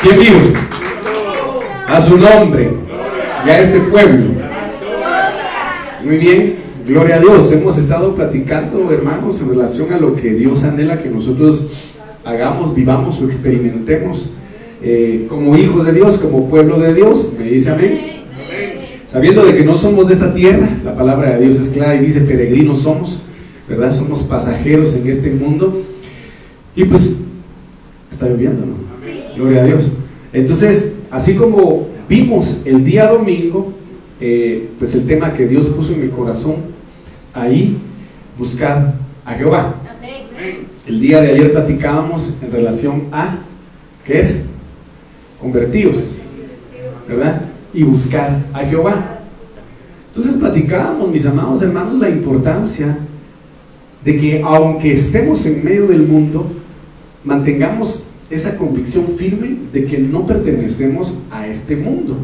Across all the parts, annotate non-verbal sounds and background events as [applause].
¿Quién vive? A su nombre y a este pueblo. Muy bien, gloria a Dios. Hemos estado platicando, hermanos, en relación a lo que Dios anhela que nosotros hagamos, vivamos o experimentemos eh, como hijos de Dios, como pueblo de Dios. Me dice amén. Sabiendo de que no somos de esta tierra, la palabra de Dios es clara y dice peregrinos somos, ¿verdad? Somos pasajeros en este mundo. Y pues, está lloviendo, ¿no? Gloria a Dios. Entonces, así como vimos el día domingo, eh, pues el tema que Dios puso en mi corazón, ahí buscar a Jehová. El día de ayer platicábamos en relación a, ¿qué Convertidos, ¿verdad? Y buscar a Jehová. Entonces platicábamos, mis amados hermanos, la importancia de que aunque estemos en medio del mundo, mantengamos esa convicción firme de que no pertenecemos a este mundo.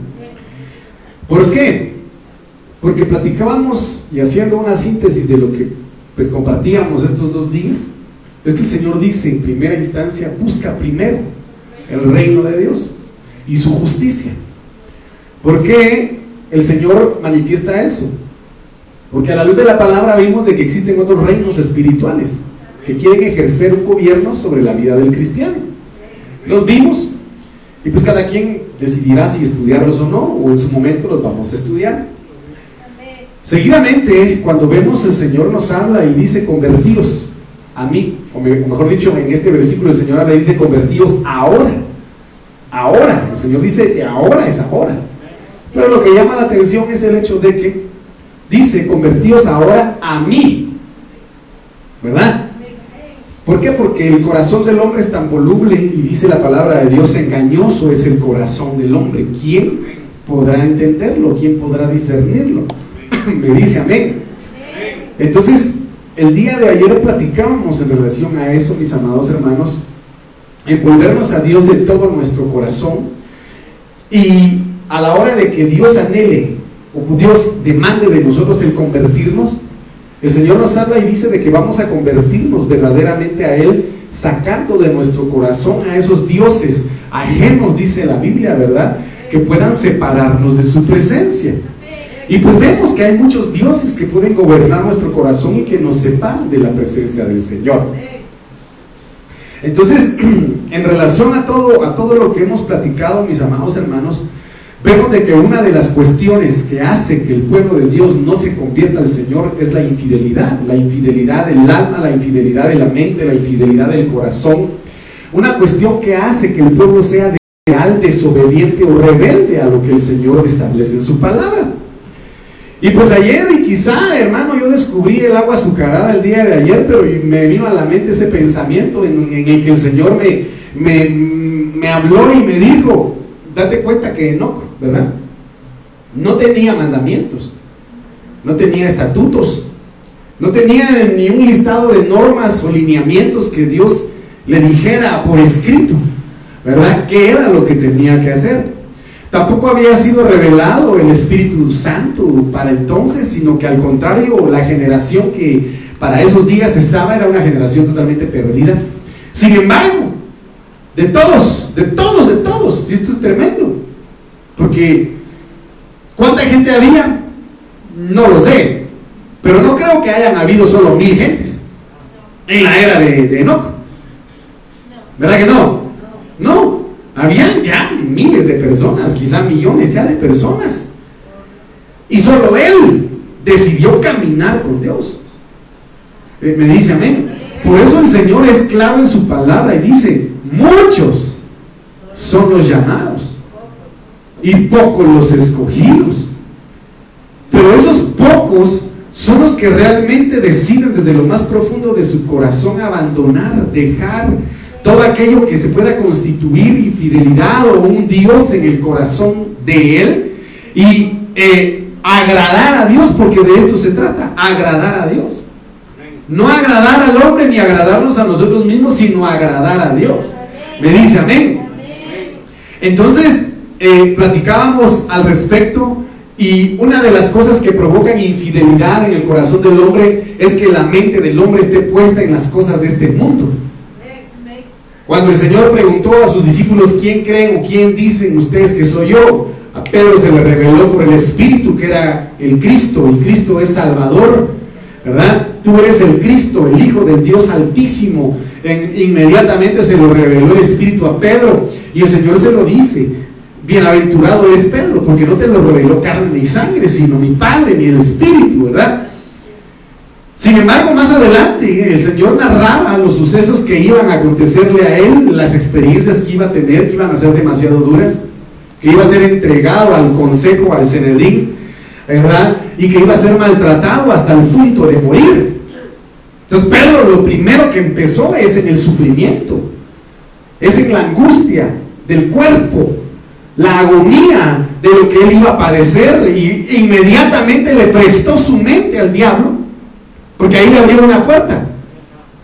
¿Por qué? Porque platicábamos y haciendo una síntesis de lo que pues compartíamos estos dos días, es que el Señor dice en primera instancia, busca primero el reino de Dios y su justicia. ¿Por qué el Señor manifiesta eso? Porque a la luz de la palabra vimos de que existen otros reinos espirituales que quieren ejercer un gobierno sobre la vida del cristiano. Los vimos y pues cada quien decidirá si estudiarlos o no, o en su momento los vamos a estudiar. Seguidamente, cuando vemos el Señor nos habla y dice convertidos a mí, o mejor dicho, en este versículo el Señor le dice convertidos ahora. Ahora, el Señor dice ahora es ahora. Pero lo que llama la atención es el hecho de que dice convertidos ahora a mí. ¿Verdad? ¿Por qué? Porque el corazón del hombre es tan voluble y dice la palabra de Dios, engañoso es el corazón del hombre. ¿Quién podrá entenderlo? ¿Quién podrá discernirlo? [clears throat] Me dice amén. Entonces, el día de ayer platicábamos en relación a eso, mis amados hermanos, en volvernos a Dios de todo nuestro corazón y a la hora de que Dios anhele o Dios demande de nosotros el convertirnos, el Señor nos habla y dice de que vamos a convertirnos verdaderamente a Él, sacando de nuestro corazón a esos dioses ajenos, dice la Biblia, ¿verdad? Que puedan separarnos de su presencia. Y pues vemos que hay muchos dioses que pueden gobernar nuestro corazón y que nos separan de la presencia del Señor. Entonces, [clears throat] en relación a todo, a todo lo que hemos platicado, mis amados hermanos, Vemos de que una de las cuestiones que hace que el pueblo de Dios no se convierta al Señor es la infidelidad, la infidelidad del alma, la infidelidad de la mente, la infidelidad del corazón. Una cuestión que hace que el pueblo sea real, desobediente o rebelde a lo que el Señor establece en su palabra. Y pues ayer, y quizá, hermano, yo descubrí el agua azucarada el día de ayer, pero me vino a la mente ese pensamiento en, el que el Señor me, me, me habló y me dijo, date cuenta que Enoch, ¿verdad? No tenía mandamientos, no tenía estatutos, no tenía ni un listado de normas o lineamientos que Dios le dijera por escrito, ¿verdad? ¿Qué era lo que tenía que hacer? Tampoco había sido revelado el Espíritu Santo para entonces, sino que al contrario, la generación que para esos días estaba era una generación totalmente perdida. Sin embargo, de todos, de todos, de todos. Y esto es tremendo. Porque, ¿cuánta gente había? No lo sé. Pero no creo que hayan habido solo mil gentes en la era de, de Enoch. ¿Verdad que no? No. Habían ya miles de personas, quizá millones ya de personas. Y solo él decidió caminar con Dios. Eh, me dice amén. Por eso el Señor es claro en su palabra y dice, muchos son los llamados y pocos los escogidos. Pero esos pocos son los que realmente deciden desde lo más profundo de su corazón abandonar, dejar todo aquello que se pueda constituir infidelidad o un Dios en el corazón de Él y eh, agradar a Dios, porque de esto se trata, agradar a Dios. No agradar al hombre ni agradarnos a nosotros mismos, sino agradar a Dios. Me dice amén. Entonces, eh, platicábamos al respecto y una de las cosas que provocan infidelidad en el corazón del hombre es que la mente del hombre esté puesta en las cosas de este mundo. Cuando el Señor preguntó a sus discípulos, ¿quién creen o quién dicen ustedes que soy yo? A Pedro se le reveló por el Espíritu que era el Cristo, y Cristo es Salvador, ¿verdad? Tú eres el Cristo, el Hijo del Dios Altísimo. inmediatamente se lo reveló el Espíritu a Pedro y el Señor se lo dice. Bienaventurado es Pedro, porque no te lo reveló carne y sangre, sino mi Padre, ni el Espíritu, ¿verdad? Sin embargo, más adelante el Señor narraba los sucesos que iban a acontecerle a él, las experiencias que iba a tener, que iban a ser demasiado duras, que iba a ser entregado al consejo, al Cenedrín, ¿verdad? Y que iba a ser maltratado hasta el punto de morir. Entonces Pedro lo primero que empezó es en el sufrimiento, es en la angustia del cuerpo, la agonía de lo que él iba a padecer y inmediatamente le prestó su mente al diablo porque ahí le abrió una puerta.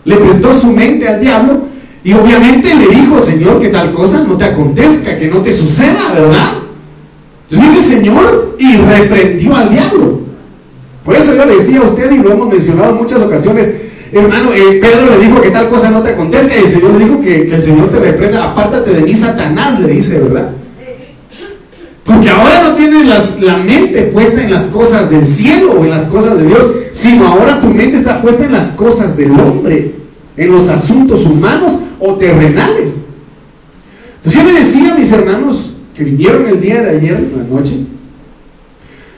Le prestó su mente al diablo y obviamente le dijo, Señor, que tal cosa no te acontezca, que no te suceda, ¿verdad? Entonces el Señor y reprendió al diablo. Por eso yo le decía a usted, y lo hemos mencionado en muchas ocasiones, hermano, eh, Pedro le dijo que tal cosa no te acontezca, y el Señor le dijo que, el Señor te reprenda, apártate de mí, Satanás, le dice, ¿verdad? Porque ahora no tienes la mente puesta en las cosas del cielo o en las cosas de Dios, sino ahora tu mente está puesta en las cosas del hombre, en los asuntos humanos o terrenales. Entonces yo le decía a mis hermanos que vinieron el día de ayer, la noche,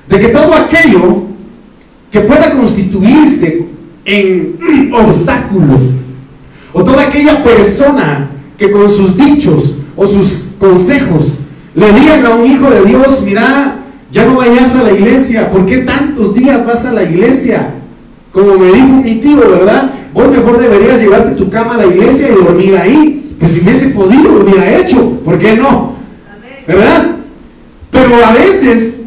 de que todo aquello que pueda constituirse en [clears throat] obstáculo, o toda aquella persona que con sus dichos o sus consejos le digan a un hijo de Dios, mira, ya no vayas a la iglesia, ¿por qué tantos días vas a la iglesia? Como me dijo mi tío, ¿verdad? Vos mejor deberías llevarte tu cama a la iglesia y dormir ahí. Pues si hubiese podido, lo hubiera hecho. ¿Por qué no? ¿Verdad? Pero a veces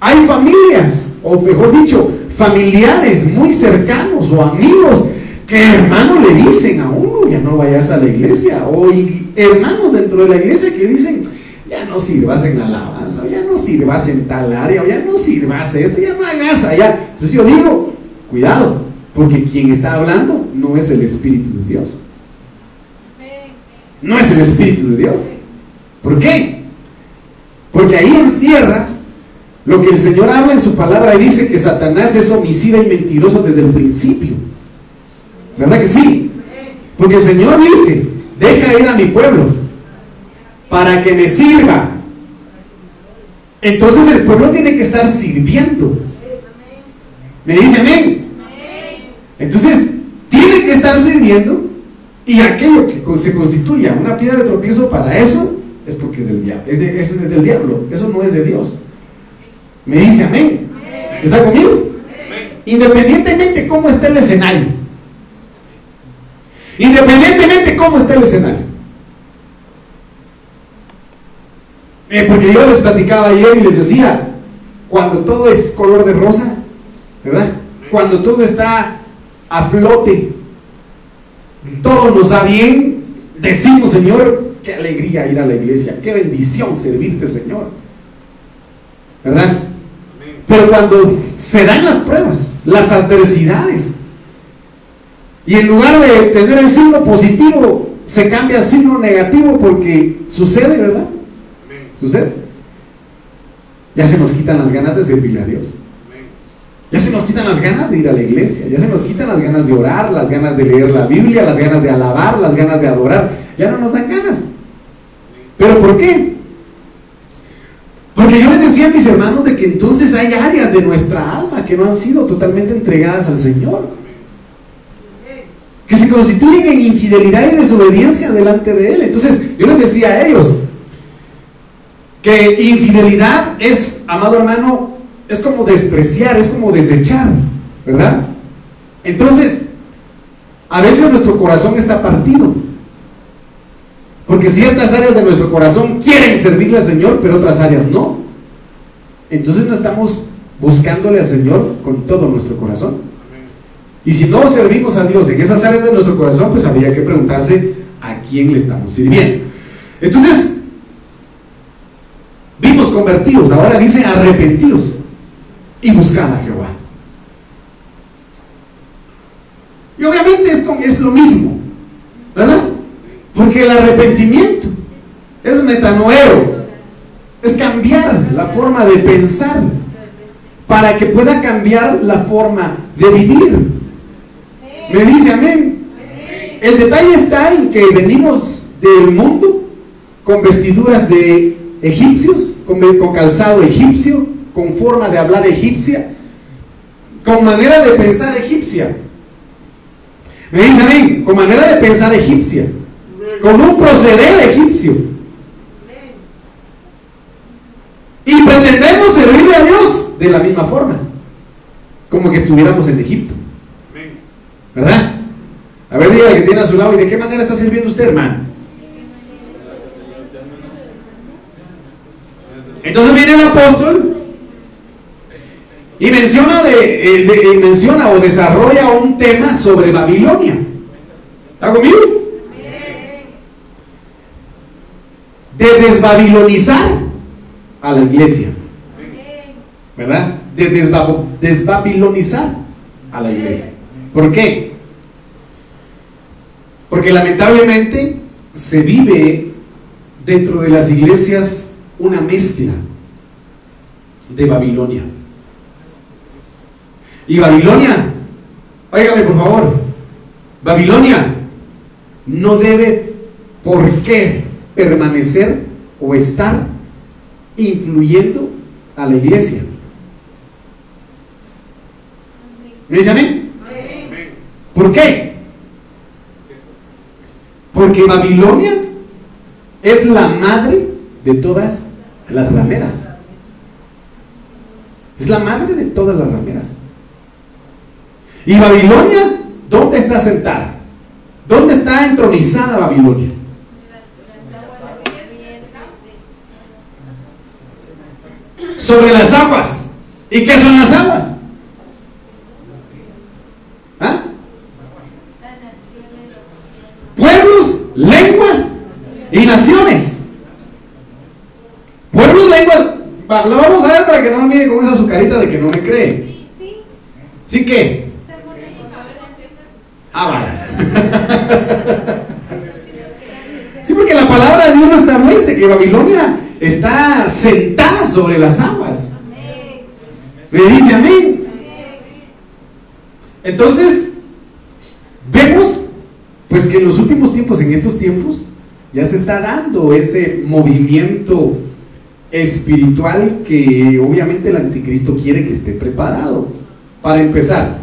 hay familias, o mejor dicho, familiares muy cercanos o amigos que hermano le dicen a uno, ya no vayas a la iglesia. O hermanos dentro de la iglesia que dicen, ya no sirvas en la alabanza, ya no sirvas en tal área, ya no sirvas esto, ya no hagas allá. Entonces yo digo, cuidado, porque quien está hablando no es el Espíritu de Dios. No es el Espíritu de Dios. ¿Por qué? Porque ahí encierra lo que el Señor habla en su palabra y dice que Satanás es homicida y mentiroso desde el principio. ¿Verdad que sí? Porque el Señor dice, deja ir a mi pueblo para que me sirva. Entonces el pueblo tiene que estar sirviendo. ¿Me dice amén? Entonces, tiene que estar sirviendo y aquello que se constituya una piedra de tropiezo para eso es porque es del diablo. Es, es, del diablo. Eso no es de Dios. Me dice amén. ¿Está conmigo? Independientemente cómo esté el escenario. Independientemente cómo esté el escenario. Eh, porque yo les platicaba ayer y les decía, cuando todo es color de rosa, ¿verdad? Cuando todo está a flote, todo nos da bien, decimos, Señor, qué alegría ir a la iglesia, qué bendición servirte, Señor. ¿Verdad? Pero cuando se dan las pruebas, las adversidades, y en lugar de tener el signo positivo, se cambia al signo negativo porque sucede, ¿verdad? ¿Sucede? Ya se nos quitan las ganas de servirle a Dios. Ya se nos quitan las ganas de ir a la iglesia, ya se nos quitan las ganas de orar, las ganas de leer la Biblia, las ganas de alabar, las ganas de adorar. Ya no nos dan ganas. ¿Pero por qué? Porque yo les decía a mis hermanos de que entonces hay áreas de nuestra alma que no han sido totalmente entregadas al Señor. Que se constituyen en infidelidad y desobediencia delante de Él. Entonces yo les decía a ellos, que infidelidad es, amado hermano, es como despreciar, es como desechar, ¿verdad? Entonces, a veces nuestro corazón está partido. Porque ciertas áreas de nuestro corazón quieren servirle al Señor, pero otras áreas no. Entonces no estamos buscándole al Señor con todo nuestro corazón. Y si no servimos a Dios en esas áreas de nuestro corazón, pues habría que preguntarse a quién le estamos sirviendo. Entonces, Vimos convertidos, ahora dice arrepentidos y buscad a Jehová. Y obviamente es, es lo mismo, ¿verdad? Porque el arrepentimiento es metanoeo, es cambiar la forma de pensar para que pueda cambiar la forma de vivir. Me dice amén. El detalle está en que venimos del mundo con vestiduras de egipcios, con, con calzado egipcio, con forma de hablar egipcia, con manera de pensar egipcia. Me dice amén, con manera de pensar egipcia, con un proceder egipcio. Y pretendemos servirle a Dios de la misma forma, como que estuviéramos en Egipto. ¿Verdad? A ver, diga que tiene a su lado, ¿y de qué manera está sirviendo usted, hermano? Entonces viene el apóstol y menciona, de, menciona o desarrolla un tema sobre Babilonia. ¿Está conmigo? De desbabilonizar a la iglesia. ¿Verdad? De desbabilonizar a la iglesia. ¿Por qué? Porque lamentablemente se vive dentro de las iglesias una mezcla de Babilonia. Y Babilonia, óigame por favor, Babilonia no debe por qué permanecer o estar influyendo a la iglesia. ¿Me dice amén? ¿Por qué? Porque Babilonia es la madre de todas las rameras. Es la madre de todas las rameras. ¿Y Babilonia dónde está sentada? ¿Dónde está entronizada Babilonia? Sobre las aguas. ¿Y qué son las aguas? ¿Ah? Pueblos, lenguas y naciones. Pueblos, lenguas. Lo vamos a ver para que no me mire con esa azucarita de que no me cree. ¿Sí que? Ah, vale. [laughs] sí, porque la palabra de Dios no establece que Babilonia está sentada sobre las aguas. Me dice amén. Entonces, vemos pues que en los últimos tiempos, en estos tiempos, ya se está dando ese movimiento espiritual que obviamente el anticristo quiere que esté preparado. Para empezar,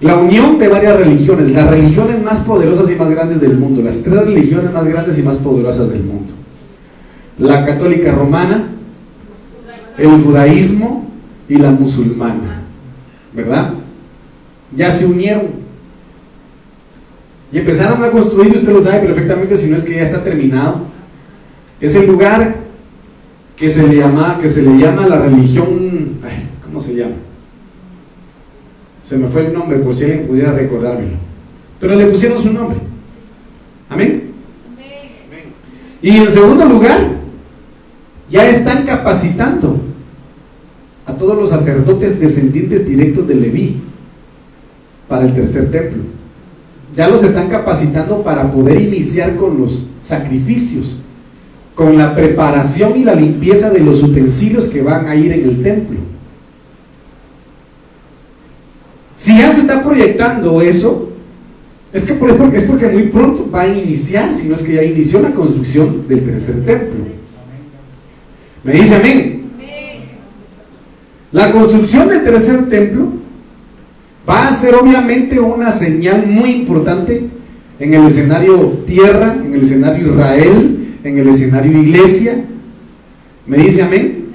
la unión de varias religiones, las religiones más poderosas y más grandes del mundo, las tres religiones más grandes y más poderosas del mundo. La católica romana, el judaísmo y la musulmana. ¿Verdad? Ya se unieron. Y empezaron a construir, usted lo sabe perfectamente, si no es que ya está terminado. Es el lugar que se le llama, que se le llama la religión, ¿cómo se llama? Se me fue el nombre, por si alguien pudiera recordármelo. Pero le pusieron su nombre. Amén. Y en segundo lugar, ya están capacitando a todos los sacerdotes descendientes directos de Leví para el tercer templo. Ya los están capacitando para poder iniciar con los sacrificios, con la preparación y la limpieza de los utensilios que van a ir en el templo. Si ya se está proyectando eso, es que es porque muy pronto va a iniciar, si no es que ya inició la construcción del tercer templo. ¿Me dice amén? La construcción del tercer templo va a ser obviamente una señal muy importante en el escenario tierra, en el escenario Israel, en el escenario iglesia. ¿Me dice amén?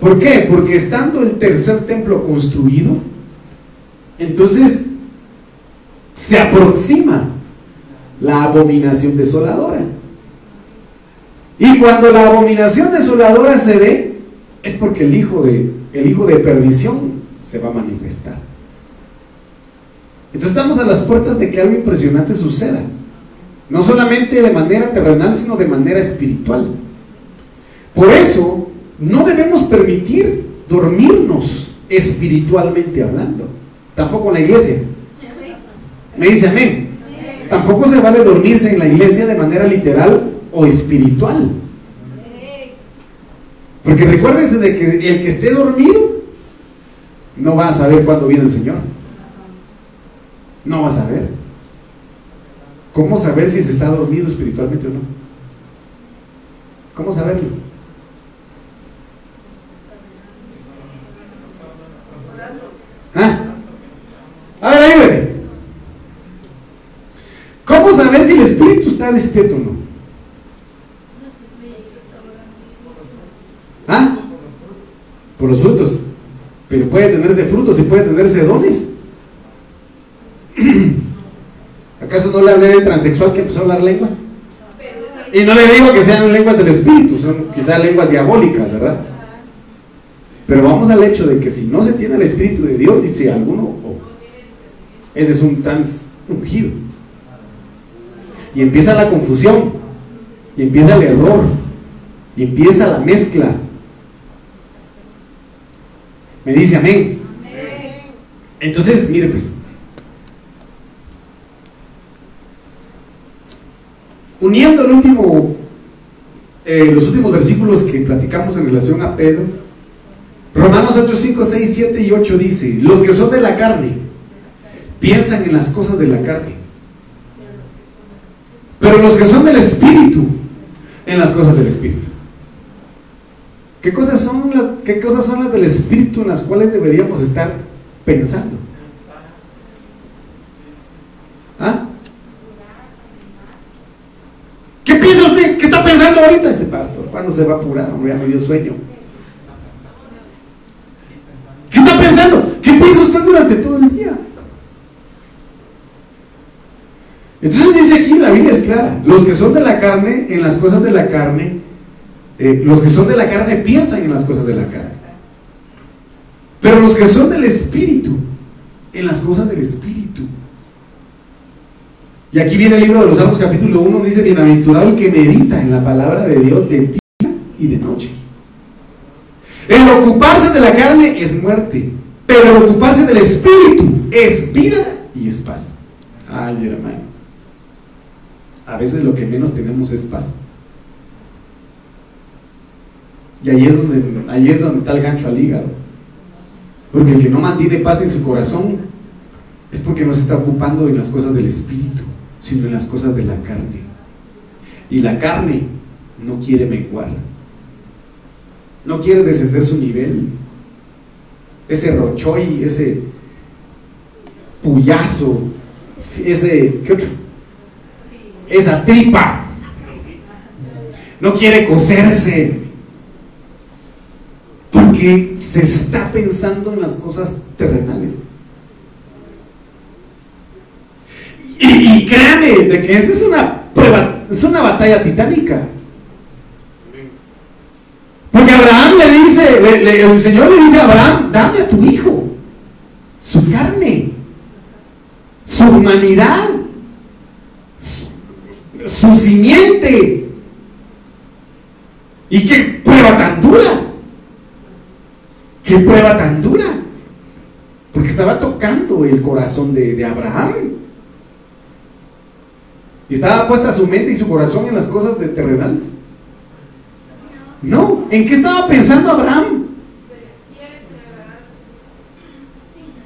¿Por qué? Porque estando el tercer templo construido, entonces, se aproxima la abominación desoladora. Y cuando la abominación desoladora se ve, es porque el hijo de, el hijo de perdición se va a manifestar. Entonces estamos a las puertas de que algo impresionante suceda. No solamente de manera terrenal, sino de manera espiritual. Por eso, no debemos permitir dormirnos espiritualmente hablando tampoco la iglesia. Me dice amén. tampoco se vale dormirse en la iglesia de manera literal o espiritual. Porque recuérdense de que el que esté dormido no va a saber cuándo viene el Señor. No va a saber. ¿Cómo saber si se está dormido espiritualmente o no? ¿Cómo saberlo? ¿Ah? A ver. ¿Cómo saber si el espíritu está despierto o no? ¿Ah? Por los frutos. Pero puede tenerse frutos y puede tenerse dones. [clears throat] ¿Acaso no le hablé de transexual que empezó a hablar lenguas? Y no le digo que sean lenguas del espíritu, son quizás lenguas diabólicas, ¿verdad? Pero vamos al hecho de que si no se tiene el espíritu de Dios, dice alguno, oh, ese es un trans ungido. Y empieza la confusión, y empieza el error, y empieza la mezcla, me dice amén. Entonces, mire pues. Uniendo el último, eh, los últimos versículos que platicamos en relación a Pedro, Romanos 8, 5, 6, 7 y 8 dice, los que son de la carne piensan en las cosas de la carne, pero los que son del Espíritu, en las cosas del Espíritu. ¿Qué cosas, son las, ¿Qué cosas son las del Espíritu en las cuales deberíamos estar pensando? ¿Ah? ¿Qué piensa usted? ¿Qué está pensando ahorita ese pastor? ¿Cuándo se va a apurar? Hombre, ya me sueño. ¿Qué está pensando? ¿Qué piensa usted durante todo el día? Entonces dice aquí, la Biblia es clara, los que son de la carne, en las cosas de la carne, eh, los que son de la carne piensan en las cosas de la carne. Pero los que son del Espíritu, en las cosas del Espíritu. Y aquí viene el libro de los Salmos capítulo 1, dice, bienaventurado el que medita en la palabra de Dios de día y de noche. El ocuparse de la carne es muerte, pero el ocuparse del Espíritu es vida y es paz. Ay, hermano. A veces lo que menos tenemos es paz. Y ahí es donde, ahí es donde está el gancho al hígado. Porque el que no mantiene paz en su corazón es porque no se está ocupando en las cosas del espíritu, sino en las cosas de la carne. Y la carne no quiere menguar. No quiere descender su nivel. Ese rochoy, ese puyazo, ese, ¿qué otro? Esa tripa. No quiere coserse porque se está pensando en las cosas terrenales. Y, créanme de que esta es una prueba, es una batalla titánica. Porque Abraham le dice, el Señor le dice a Abraham, dame a tu hijo, su carne, su humanidad, su, su simiente. Y qué prueba tan dura. Qué prueba tan dura. Porque estaba tocando el corazón de, Abraham. Y estaba puesta su mente y su corazón en las cosas terrenales. No, ¿en qué estaba pensando Abraham?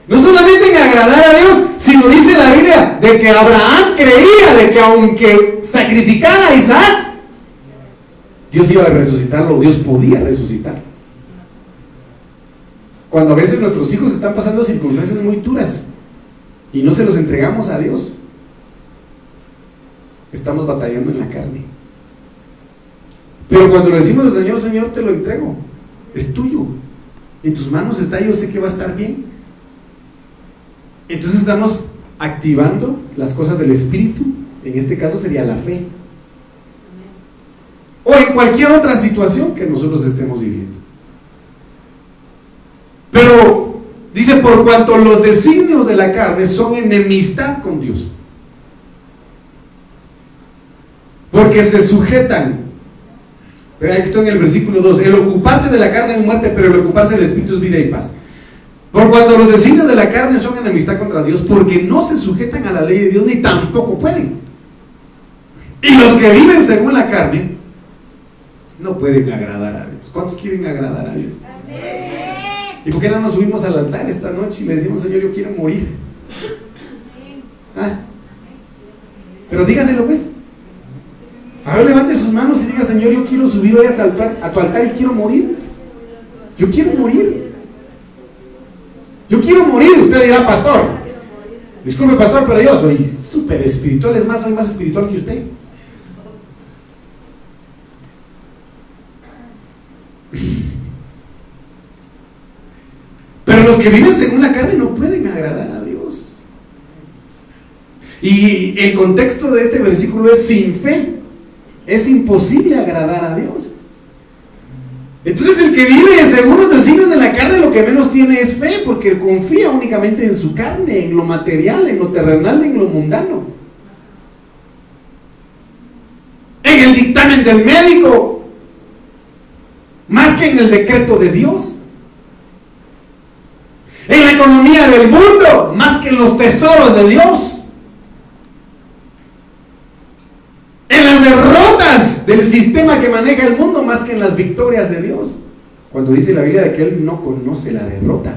No solamente en agradar a Dios, sino dice la Biblia de que Abraham creía de que aunque sacrificara a Isaac, Dios iba a resucitarlo, Dios podía resucitar. Cuando a veces nuestros hijos están pasando circunstancias muy duras y no se los entregamos a Dios, estamos batallando en la carne. Pero cuando le decimos al Señor, Señor, te lo entrego, es tuyo. En tus manos está, yo sé que va a estar bien. Entonces estamos activando las cosas del Espíritu, en este caso sería la fe. O en cualquier otra situación que nosotros estemos viviendo. Pero dice, por cuanto los designios de la carne son enemistad con Dios. Porque se sujetan. Esto en el versículo 2. El ocuparse de la carne es muerte, pero el ocuparse del espíritu es vida y paz. Por cuando los designios de la carne son enemistad contra Dios, porque no se sujetan a la ley de Dios ni tampoco pueden. Y los que viven según la carne no pueden agradar a Dios. ¿Cuántos quieren agradar a Dios? ¿Y por qué no nos subimos al altar esta noche y le decimos, Señor, yo quiero morir? ¿Ah? Pero dígaselo pues. A ver, levante sus manos y diga, Señor, yo quiero subir hoy a tu altar, a tu altar y quiero morir. Yo quiero morir. Yo quiero morir. Usted dirá, pastor. Disculpe, pastor, pero yo soy súper espiritual. Es más, soy más espiritual que usted. Pero los que viven según la carne no pueden agradar a Dios. Y el contexto de este versículo es sin fe. Es imposible agradar a Dios. Entonces el que vive según los designios de la carne lo que menos tiene es fe, porque confía únicamente en su carne, en lo material, en lo terrenal, en lo mundano. En el dictamen del médico, más que en el decreto de Dios. En la economía del mundo, más que en los tesoros de Dios. En las derrotas del sistema que maneja el mundo, más que en las victorias de Dios. Cuando dice la Biblia de que Él no conoce la derrota.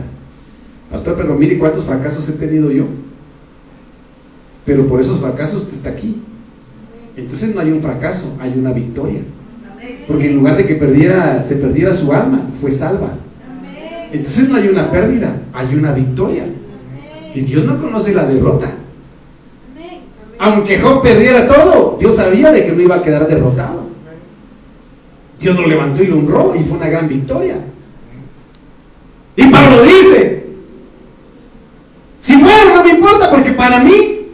Pastor, pero mire cuántos fracasos he tenido yo. Pero por esos fracasos usted está aquí. Entonces no hay un fracaso, hay una victoria. Porque en lugar de que perdiera, se perdiera su alma, fue salva. Entonces no hay una pérdida, hay una victoria. Y Dios no conoce la derrota. Aunque Job perdiera todo, Dios sabía de que no iba a quedar derrotado. Dios lo levantó y lo honró y fue una gran victoria. Y Pablo dice, si muero no me importa porque para mí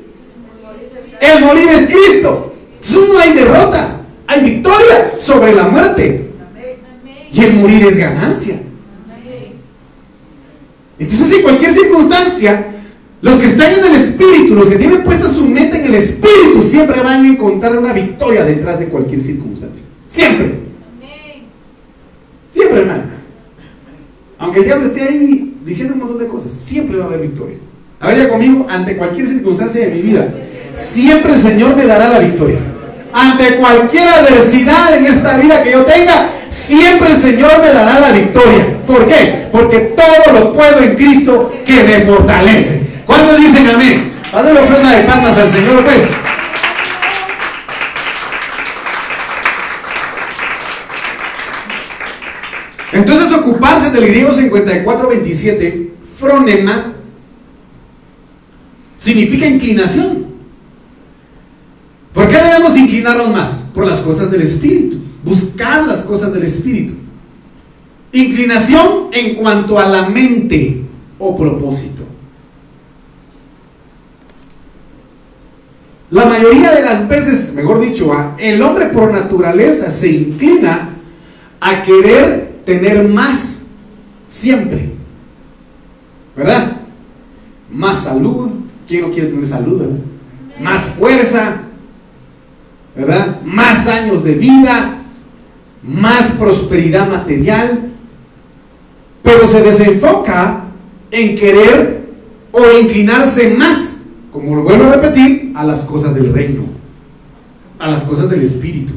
el morir es Cristo. Entonces no hay derrota, hay victoria sobre la muerte. Y el morir es ganancia. Entonces en cualquier circunstancia, los que están en el Espíritu, los que tienen puesta su mente en el Espíritu, siempre van a encontrar una victoria detrás de cualquier circunstancia. Siempre. Siempre, hermano. Aunque el diablo esté ahí diciendo un montón de cosas, siempre va a haber victoria. A ver, ya conmigo, ante cualquier circunstancia de mi vida, siempre el Señor me dará la victoria. Ante cualquier adversidad en esta vida que yo tenga, siempre el Señor me dará la victoria. ¿Por qué? Porque todo lo puedo en Cristo que me fortalece. ¿Cuántos dicen amén? Dale la ofrenda de palmas al Señor, pues. Entonces ocuparse del griego 5427, fronema, significa inclinación. ¿Por qué debemos inclinarnos más? Por las cosas del Espíritu. Buscar las cosas del Espíritu. Inclinación en cuanto a la mente o propósito. La mayoría de las veces, mejor dicho, el hombre por naturaleza se inclina a querer tener más siempre. ¿Verdad? Más salud. ¿Quién no quiere tener salud? Más fuerza. ¿Verdad? Más años de vida. Más prosperidad material. Pero se desenfoca en querer o inclinarse más, como lo vuelvo a repetir, a las cosas del reino. A las cosas del espíritu.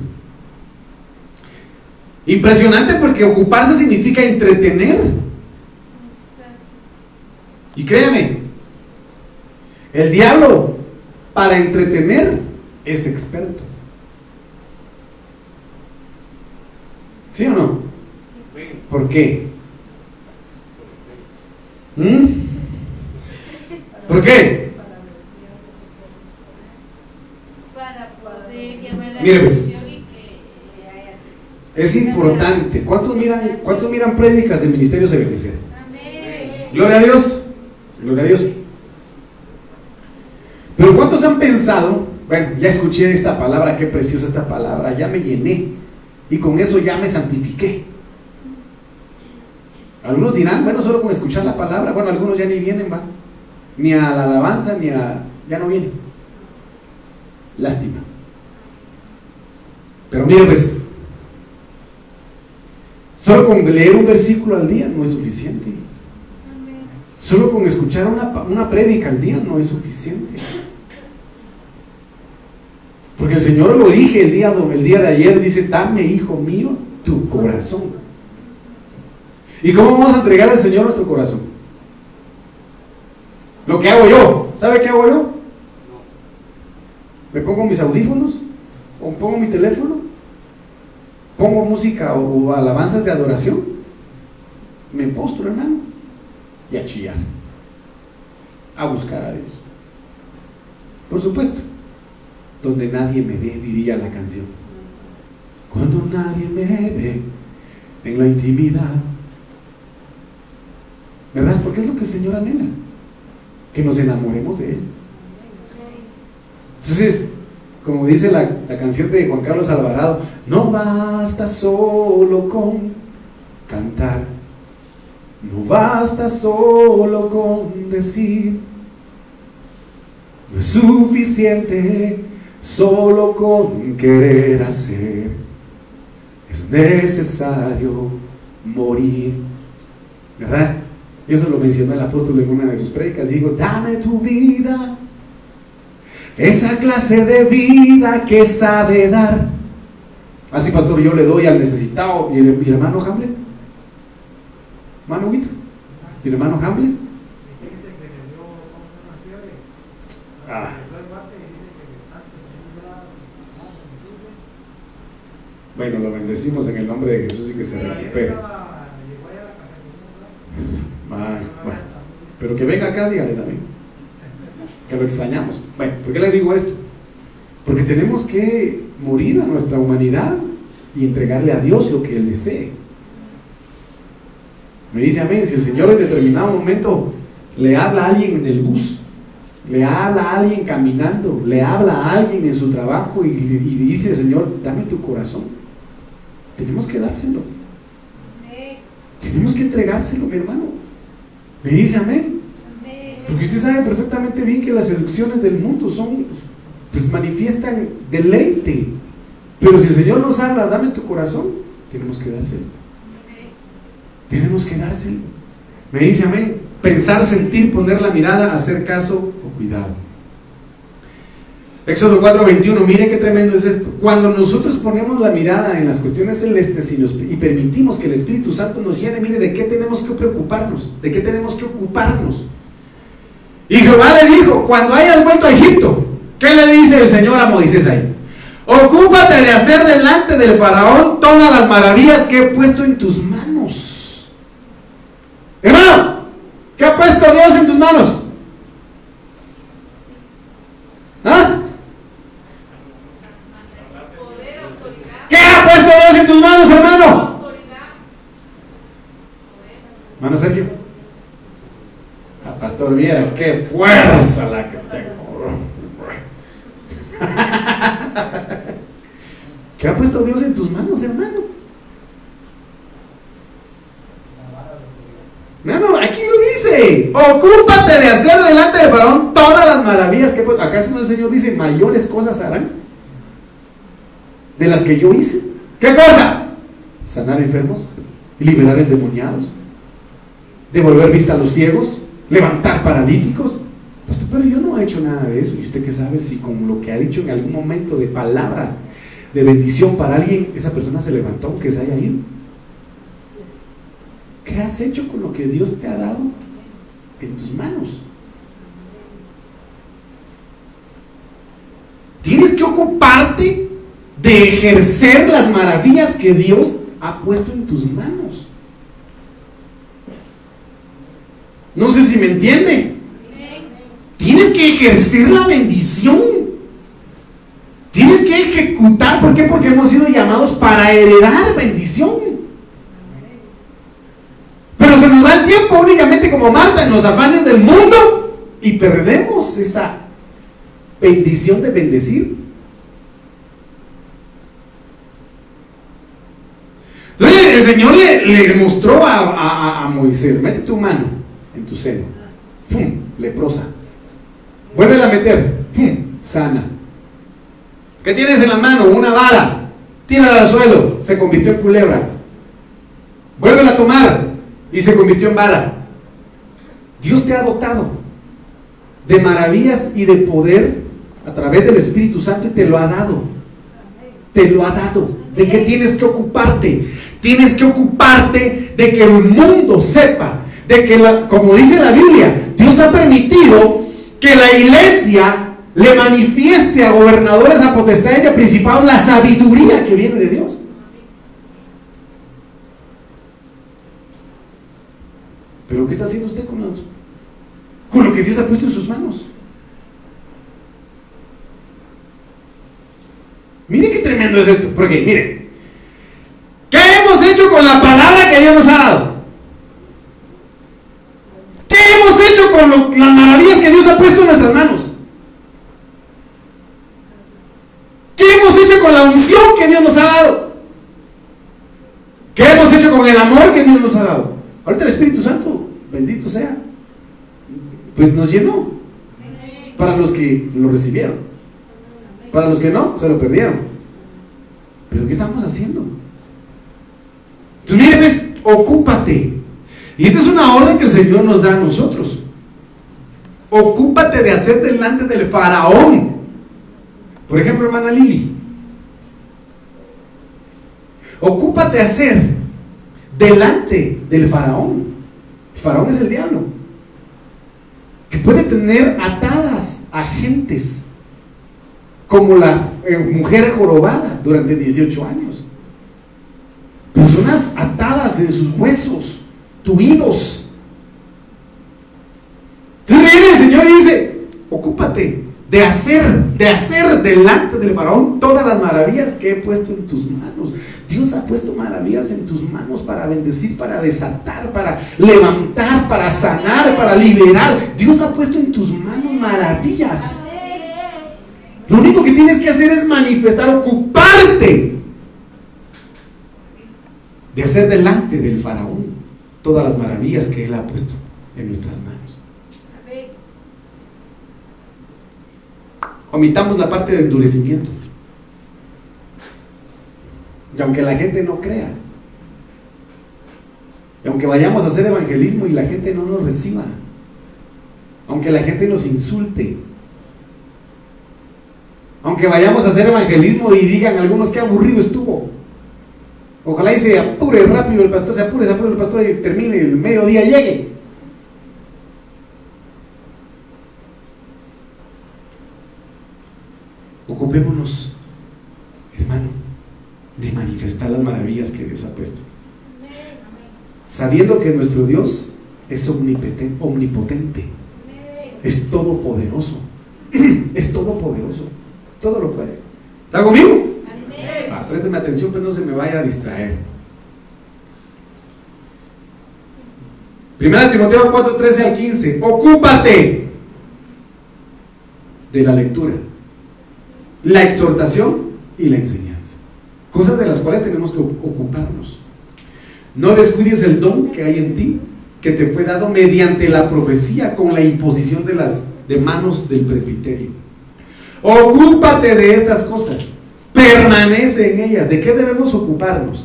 Impresionante porque ocuparse significa entretener. Y créame, el diablo para entretener es experto. ¿Sí o no? ¿Por qué? ¿Mm? ¿Por qué? Mire, pues, es importante. ¿Cuántos miran, cuántos miran prédicas de Ministerio Ebenezer? Gloria a Dios. Gloria a Dios. Pero ¿cuántos han pensado? Bueno, ya escuché esta palabra, qué preciosa esta palabra, ya me llené y con eso ya me santifiqué. Algunos dirán, bueno, solo con escuchar la palabra, bueno, algunos ya ni vienen, va, ni a la alabanza, ni a, ya no vienen. Lástima. Pero mire, pues, solo con leer un versículo al día no es suficiente. Solo con escuchar una, una prédica al día no es suficiente. Porque el Señor lo dije el día, el día de ayer, dice, dame, hijo mío, tu corazón. ¿Y cómo vamos a entregar al Señor nuestro corazón? Lo que hago yo. ¿Sabe qué hago yo? Me pongo mis audífonos o pongo mi teléfono, pongo música o, alabanzas de adoración, me postro, hermano, y a chillar, a buscar a Dios. Por supuesto, donde nadie me ve, diría la canción. Cuando nadie me ve en la intimidad. ¿Verdad? Porque es lo que el Señor anhela. Que nos enamoremos de Él. Entonces, como dice la, canción de Juan Carlos Alvarado, no basta solo con cantar, no basta solo con decir, no es suficiente solo con querer hacer, es necesario morir, ¿verdad? Eso lo mencionó el apóstol en una de sus predicas, digo, dame tu vida esa clase de vida que sabe dar. Así, pastor, yo le doy al necesitado. ¿Y el, hermano Hamlet? ¿Hermano Huito? ¿Y el hermano Hamlet? Bueno, lo bendecimos en el nombre de Jesús y que se recupere. Pero que venga acá, dígale también que lo extrañamos. Bueno, ¿por qué le digo esto? Porque tenemos que morir a nuestra humanidad y entregarle a Dios lo que Él desee. Me dice amén, si el Señor en determinado momento le habla a alguien en el bus, le habla a alguien caminando, le habla a alguien en su trabajo y, le dice, Señor, dame tu corazón, tenemos que dárselo. Tenemos que entregárselo, mi hermano. Me dice amén. Porque usted sabe perfectamente bien que las seducciones del mundo son, pues manifiestan deleite. Pero si el Señor nos habla, dame tu corazón, tenemos que dárselo. Tenemos que dárselo. Me dice amén. Pensar, sentir, poner la mirada, hacer caso o cuidado. Éxodo 4:21, mire qué tremendo es esto. Cuando nosotros ponemos la mirada en las cuestiones celestes y, y, permitimos que el Espíritu Santo nos llene, mire de qué tenemos que preocuparnos, de qué tenemos que ocuparnos. Y Jehová le dijo, cuando hayas vuelto a Egipto, ¿qué le dice el Señor a Moisés ahí? Ocúpate de hacer delante del faraón todas las maravillas que he puesto en tus manos. Hermano, ¿qué ha puesto Dios en tus manos? ¿Ah? ¿Qué ha puesto Dios en tus manos, hermano? Hermano Sergio. Qué fuerza la que tengo. [laughs] ¿Qué ha puesto Dios en tus manos, hermano? Hermano, aquí lo dice. Ocúpate de hacer delante del faraón todas las maravillas que... ¿Acaso no el Señor dice, mayores cosas harán? De las que yo hice. ¿Qué cosa? Sanar enfermos, liberar endemoniados, devolver vista a los ciegos, levantar paralíticos. Pastor, pero yo no he hecho nada de eso. ¿Y usted qué sabe si con lo que ha dicho en algún momento de palabra, de bendición para alguien, esa persona se levantó aunque se haya ido? ¿Qué has hecho con lo que Dios te ha dado en tus manos? Tienes que ocuparte de ejercer las maravillas que Dios ha puesto en tus manos. No sé si me entiende. Tienes que ejercer la bendición. Tienes que ejecutar. ¿Por qué? Porque hemos sido llamados para heredar bendición. Pero se nos va el tiempo únicamente como Marta en los afanes del mundo y perdemos esa bendición de bendecir. Entonces el Señor le, mostró a, a Moisés, mete tu mano en tu seno. ¡Fum! Leprosa. Vuelve a meter. Sana. ¿Qué tienes en la mano? Una vara. Tírala al suelo. Se convirtió en culebra. Vuelve a tomar y se convirtió en vara. Dios te ha dotado de maravillas y de poder a través del Espíritu Santo y te lo ha dado. Te lo ha dado. ¿De qué tienes que ocuparte? Tienes que ocuparte de que el mundo sepa, de que, como dice la Biblia, Dios ha permitido que la iglesia le manifieste a gobernadores, a potestades y a principados la sabiduría que viene de Dios. Pero ¿qué está haciendo usted con, con lo que Dios ha puesto en sus manos? Mire qué tremendo es esto. Porque, mire, ¿qué hemos hecho con la palabra que Dios nos ha dado? ¿Qué hemos hecho con las maravillas que Dios ha puesto en nuestras manos? ¿Qué hemos hecho con la unción que Dios nos ha dado? ¿Qué hemos hecho con el amor que Dios nos ha dado? Ahorita el Espíritu Santo, bendito sea, pues nos llenó para los que lo recibieron. Para los que no, se lo perdieron. Pero ¿qué estamos haciendo? Entonces, mire, pues, ocúpate. Y esta es una orden que el Señor nos da a nosotros. Ocúpate de hacer delante del faraón. Por ejemplo, hermana Lili. Ocúpate de hacer delante del faraón. El faraón es el diablo. Que puede tener atadas a gentes como la eh, mujer jorobada durante 18 años. Personas atadas en sus huesos, tuidos. Entonces viene el Señor y dice, ocúpate de hacer, de hacer delante del faraón todas las maravillas que he puesto en tus manos. Dios ha puesto maravillas en tus manos para bendecir, para desatar, para levantar, para sanar, para liberar. Dios ha puesto en tus manos maravillas. Lo único que tienes que hacer es manifestar, ocuparte de hacer delante del faraón todas las maravillas que él ha puesto en nuestras manos. Omitamos la parte de endurecimiento. Y aunque la gente no crea, y aunque vayamos a hacer evangelismo y la gente no nos reciba, aunque la gente nos insulte, aunque vayamos a hacer evangelismo y digan algunos que aburrido estuvo. Ojalá y se apure rápido el pastor, se apure, se apure el pastor y termine, el mediodía llegue. Ocupémonos, hermano, de manifestar las maravillas que Dios ha puesto. Sabiendo que nuestro Dios es omnipotente, es todopoderoso, [clears throat] es todopoderoso. Todo lo puede. ¿Está conmigo? Présteme atención, pero no se me vaya a distraer. Primera Timoteo 4, 13 al 15. Ocúpate de la lectura, la exhortación y la enseñanza. Cosas de las cuales tenemos que ocuparnos. No descuides el don que hay en ti, que te fue dado mediante la profecía con la imposición de las de manos del presbiterio. Ocúpate de estas cosas. Permanece en ellas. ¿De qué debemos ocuparnos?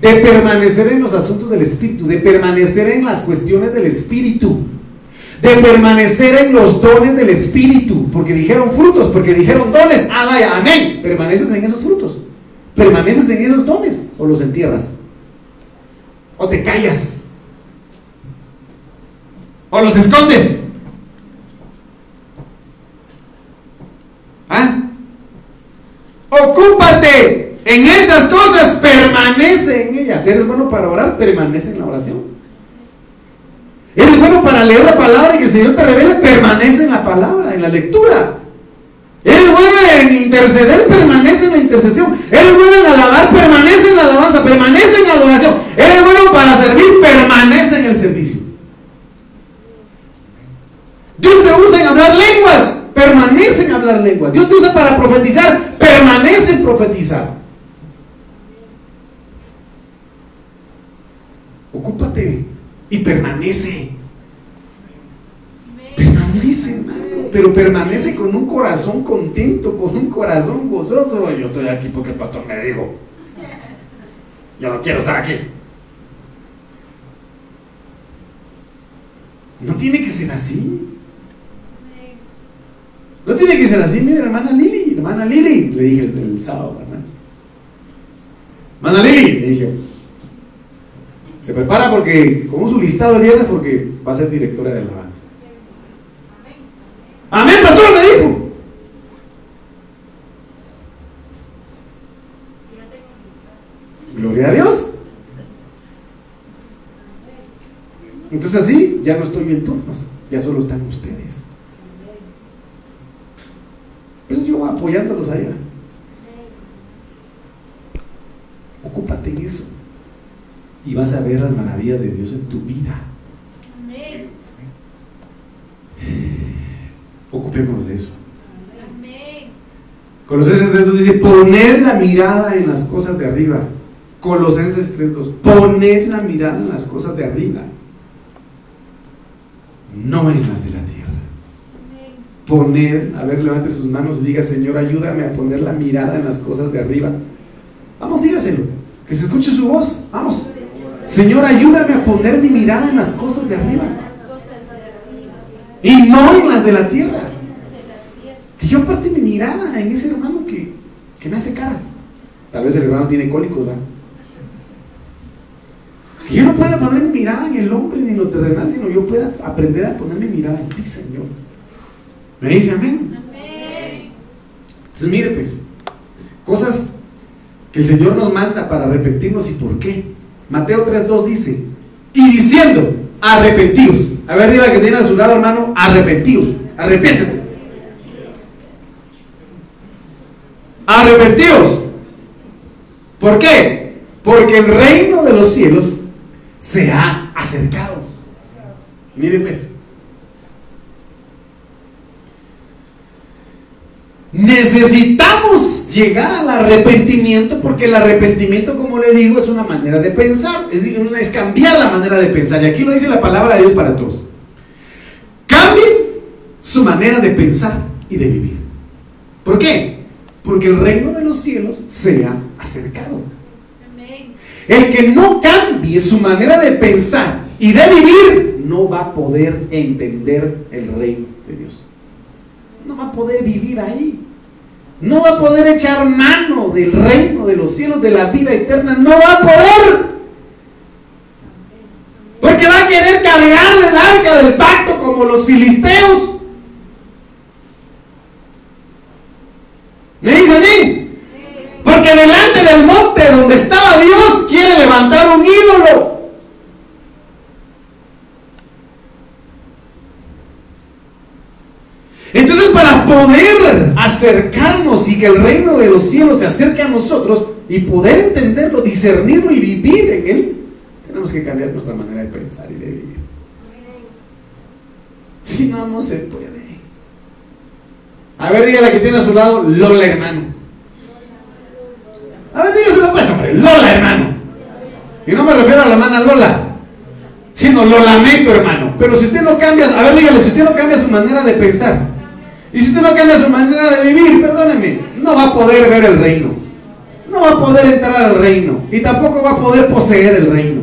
De permanecer en los asuntos del Espíritu, de permanecer en las cuestiones del Espíritu, de permanecer en los dones del Espíritu, porque dijeron frutos, porque dijeron dones. Ah, vaya, amén. Permaneces en esos frutos. Permaneces en esos dones o los entierras. O te callas. O los escondes. Ocúpate en estas cosas, permanece en ellas. Eres bueno para orar, permanece en la oración. Eres bueno para leer la palabra y que el Señor te revele, permanece en la palabra, en la lectura. Eres bueno en interceder, permanece en la intercesión. Eres bueno en alabar, permanece en la alabanza, permanece en la adoración. Eres bueno para servir, permanece en el servicio. Dios te usa en hablar lenguas, permanece en hablar lenguas. Dios te usa para profetizar, permanece en profetizar. Ocúpate y permanece. Permanece, hermano. Pero permanece con un corazón contento, con un corazón gozoso. Yo estoy aquí porque el pastor me dijo. Yo no quiero estar aquí. No tiene que ser así. No tiene que ser así, mire, hermana Lili, hermana Lili, le dije el, sábado, hermana. Hermana Lili, le dije, se prepara porque, como su listado el viernes, porque va a ser directora de alabanza. Amén, pastor, me dijo. Gloria a Dios. Entonces así ya no estoy en turnos, ya solo están ustedes. Pues yo apoyándolos ahí. Ocúpate en eso. Y vas a ver las maravillas de Dios en tu vida. Ocupémonos de eso. Colosenses 3.2 dice, poned la mirada en las cosas de arriba. Colosenses 3.2, poned la mirada en las cosas de arriba no en las de la tierra. Poner, a ver, levante sus manos y diga, Señor, ayúdame a poner la mirada en las cosas de arriba. Vamos, dígaselo, que se escuche su voz. Vamos. Señor, ayúdame a poner mi mirada en las cosas de arriba. Y no en las de la tierra. Que yo aparte mi mirada en ese hermano que, que me hace caras. Tal vez el hermano tiene cólicos, ¿verdad? Que yo no pueda poner mi mirada en el hombre ni en lo terrenal, sino yo pueda aprender a poner mi mirada en ti, Señor. ¿Me dice amén? Entonces, mire, pues, cosas que el Señor nos manda para arrepentirnos y por qué. Mateo 3.2 dice, y diciendo, arrepentidos. A ver, diga que tiene a su lado, hermano, arrepentidos. Arrepiéntete. Arrepentidos. ¿Por qué? Porque el reino de los cielos se ha acercado. Mire pues. Necesitamos llegar al arrepentimiento porque el arrepentimiento, como le digo, es una manera de pensar, es, cambiar la manera de pensar. Y aquí lo dice la palabra de Dios para todos. Cambien su manera de pensar y de vivir. ¿Por qué? Porque el reino de los cielos se ha acercado. El que no cambie su manera de pensar y de vivir, no va a poder entender el reino va a poder vivir ahí. No va a poder echar mano del reino de los cielos, de la vida eterna. No va a poder. Porque va a querer cargar el arca del pacto como los filisteos. ¿Me dice? Porque delante del monte donde estaba Dios quiere levantar un ídolo. Entonces para poder acercarnos y que el reino de los cielos se acerque a nosotros y poder entenderlo, discernirlo y vivir en él, tenemos que cambiar nuestra manera de pensar y de vivir. Si no, no se puede. A ver, dígale que tiene a su lado Lola, hermano. A ver, dígaselo pues, hombre, Lola, hermano. Y no me refiero a la hermana Lola, sino lo lamento, hermano. Pero si usted no cambia, a ver, dígale, si usted no cambia su manera de pensar, y si usted no cambia su manera de vivir, perdóneme, no va a poder ver el reino. No va a poder entrar al reino. Y tampoco va a poder poseer el reino.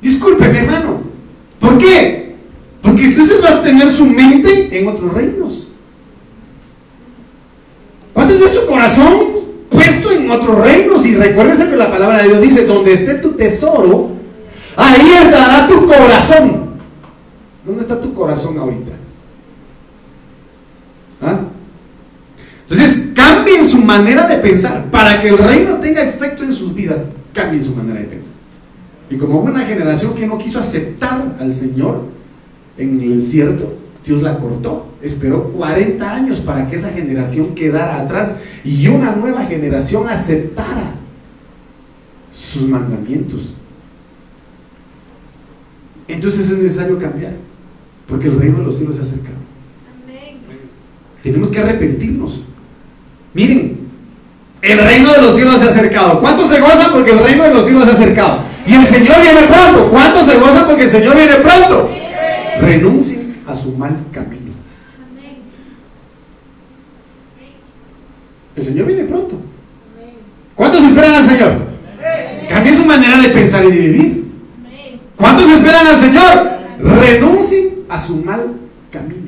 Discúlpeme, hermano. ¿Por qué? Porque usted va a tener su mente en otros reinos. Va a tener su corazón puesto en otros reinos. Y recuérdese que la palabra de Dios dice, donde esté tu tesoro, ahí estará tu corazón. ¿Dónde está tu corazón ahorita? ¿Ah? Entonces, cambien su manera de pensar. Para que el reino tenga efecto en sus vidas, cambien su manera de pensar. Y como una generación que no quiso aceptar al Señor en el cierto, Dios la cortó. Esperó 40 años para que esa generación quedara atrás y una nueva generación aceptara sus mandamientos. Entonces es necesario cambiar, porque el reino de los cielos se ha acercado. Tenemos que arrepentirnos. Miren, el reino de los cielos se ha acercado. ¿Cuántos se gozan porque el reino de los cielos se ha acercado? Y el Señor viene pronto. ¿Cuántos se gozan porque el Señor viene pronto? Renuncien a su mal camino. El Señor viene pronto. ¿Cuántos esperan al Señor? Cambie su manera de pensar y de vivir. ¿Cuántos esperan al Señor? Renuncien a su mal camino.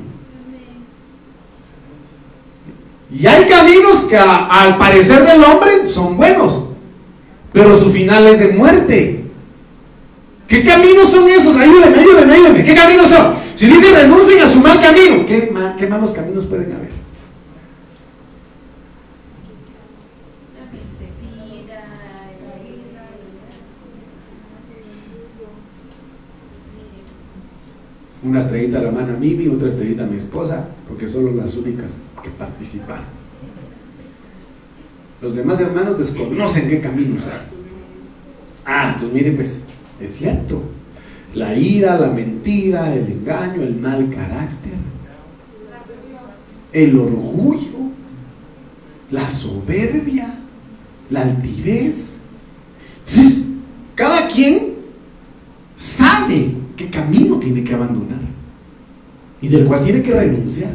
Y hay caminos que al parecer del hombre son buenos, pero su final es de muerte. ¿Qué caminos son esos? Ayúdenme, ayúdenme, ayúdenme. ¿Qué caminos son? Si dice renuncien a su mal camino, ¿qué, qué malos caminos pueden haber? Una estrellita a la mano a Mimi, otra estrellita a mi esposa, porque son las únicas que participaron. Los demás hermanos desconocen qué caminos hay. Ah, entonces mire pues, es cierto. La ira, la mentira, el engaño, el mal carácter, el orgullo, la soberbia, la altivez. Entonces, cada quien sabe qué camino tiene que abandonar y del cual tiene que renunciar.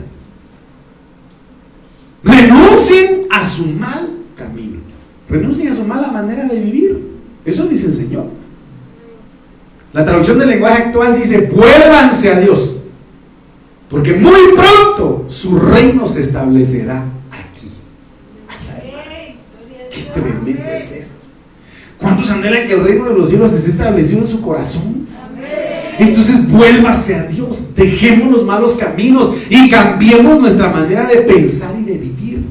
Renuncien a su mal camino. Renuncien a su mala manera de vivir. Eso dice el Señor. La traducción del lenguaje actual dice, vuélvanse a Dios, porque muy pronto su reino se establecerá aquí. Qué tremendo es esto. ¿Cuántos anhelan que el reino de los cielos esté establecido en su corazón? Entonces vuélvase a Dios, dejemos los malos caminos y cambiemos nuestra manera de pensar y de vivir.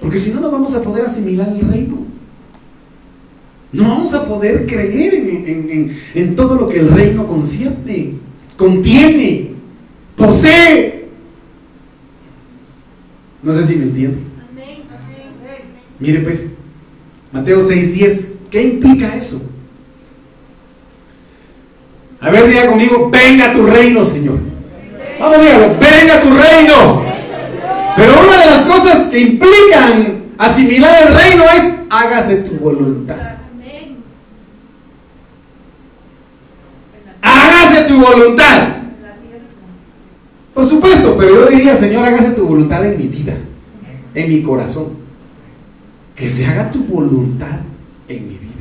Porque si no, no vamos a poder asimilar el reino. No vamos a poder creer en, todo lo que el reino concierne, contiene, posee. No sé si me entiende. Mire pues, Mateo 6:10, ¿qué implica eso? A ver, diga conmigo, venga tu reino, Señor. Vamos, dígalo, venga tu reino. Pero una de las cosas que implican asimilar el reino es hágase tu voluntad. Hágase tu voluntad. Por supuesto, pero yo diría, Señor, hágase tu voluntad en mi vida, en mi corazón. Que se haga tu voluntad en mi vida.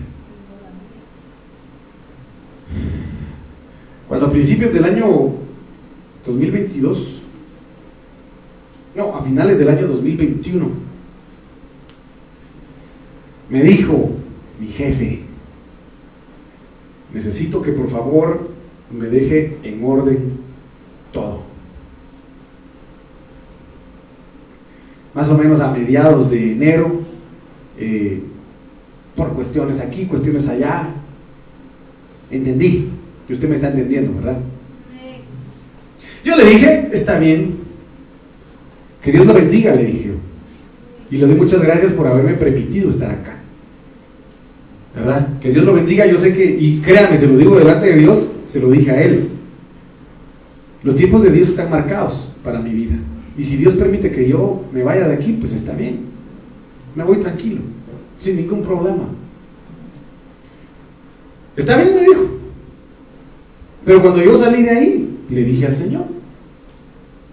Cuando a principios del año 2022, no, a finales del año 2021, me dijo mi jefe, necesito que por favor me deje en orden todo. Más o menos a mediados de enero, eh, por cuestiones aquí, cuestiones allá, entendí que usted me está entendiendo, ¿verdad? Yo le dije, está bien, que Dios lo bendiga, le dije Y le doy muchas gracias por haberme permitido estar acá. ¿Verdad? Que Dios lo bendiga, yo sé que, y créame, se lo digo delante de Dios, se lo dije a Él. Los tiempos de Dios están marcados para mi vida. Y si Dios permite que yo me vaya de aquí, pues está bien. Me voy tranquilo, sin ningún problema. Está bien, me dijo. Pero cuando yo salí de ahí, le dije al Señor,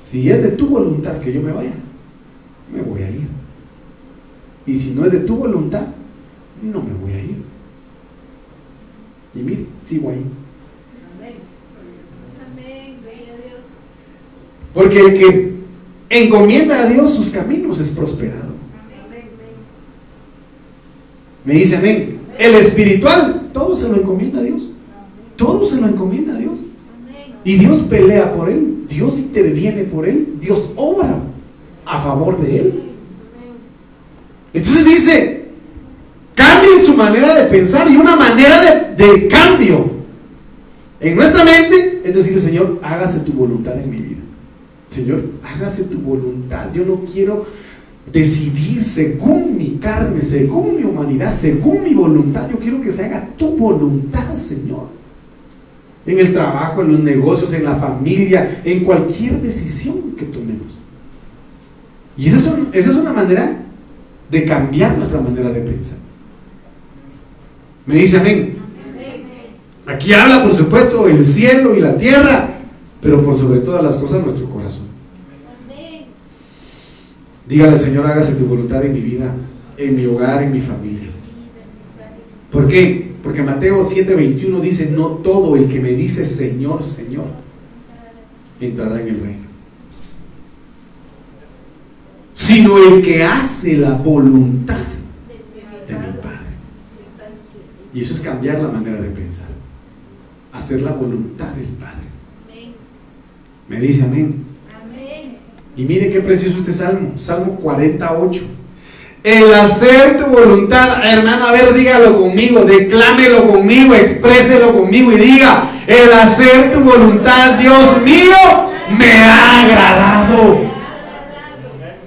si es de tu voluntad que yo me vaya, me voy a ir. Y si no es de tu voluntad, no me voy a ir. Y mire, sigo ahí. Porque el que encomienda a Dios sus caminos es prosperado. Me dice amén. El espiritual, todo se lo encomienda a Dios. Todo se lo encomienda a Dios. Y Dios pelea por él, Dios interviene por él, Dios obra a favor de él. Entonces dice, cambien su manera de pensar y una manera de, cambio en nuestra mente es decir, Señor, hágase tu voluntad en mi vida. Señor, hágase tu voluntad. Yo no quiero decidir según mi carne, según mi humanidad, según mi voluntad. Yo quiero que se haga tu voluntad, Señor en el trabajo, en los negocios, en la familia, en cualquier decisión que tomemos. Y esa es, una manera de cambiar nuestra manera de pensar. Me dice amén. Aquí habla, por supuesto, el cielo y la tierra, pero por sobre todas las cosas nuestro corazón. Dígale, Señor, hágase tu voluntad en mi vida, en mi hogar, en mi familia. ¿Por qué? Porque Mateo 7:21 dice, no todo el que me dice Señor, Señor, entrará en el reino. Sino el que hace la voluntad de mi Padre. Y eso es cambiar la manera de pensar. Hacer la voluntad del Padre. Me dice amén. Y mire qué precioso este salmo, Salmo 48. El hacer tu voluntad, hermano, a ver, dígalo conmigo, declámelo conmigo, expréselo conmigo y diga, el hacer tu voluntad, Dios mío, me ha agradado.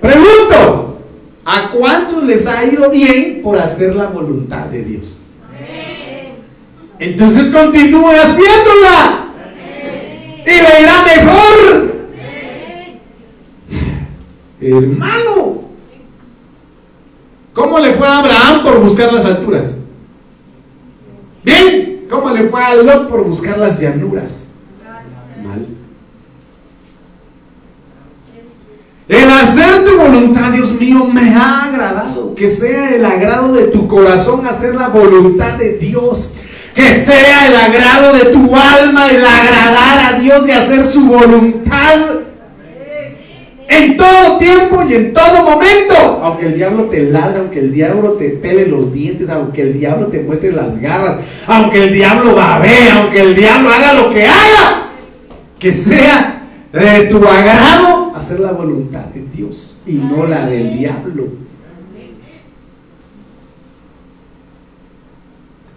Pregunto, ¿a cuántos les ha ido bien por hacer la voluntad de Dios? Entonces continúe haciéndola. Y le irá mejor. Hermano, ¿cómo le fue a Abraham por buscar las alturas? Bien, ¿cómo le fue a Lot por buscar las llanuras? Mal. El hacer tu voluntad, Dios mío, me ha agradado. Que sea el agrado de tu corazón hacer la voluntad de Dios. Que sea el agrado de tu alma el agradar a Dios y hacer su voluntad en todo tiempo y en todo momento. Aunque el diablo te ladre, aunque el diablo te pele los dientes, aunque el diablo te muestre las garras, aunque el diablo babee, aunque el diablo haga lo que haga. Que sea de tu agrado hacer la voluntad de Dios y no la del diablo.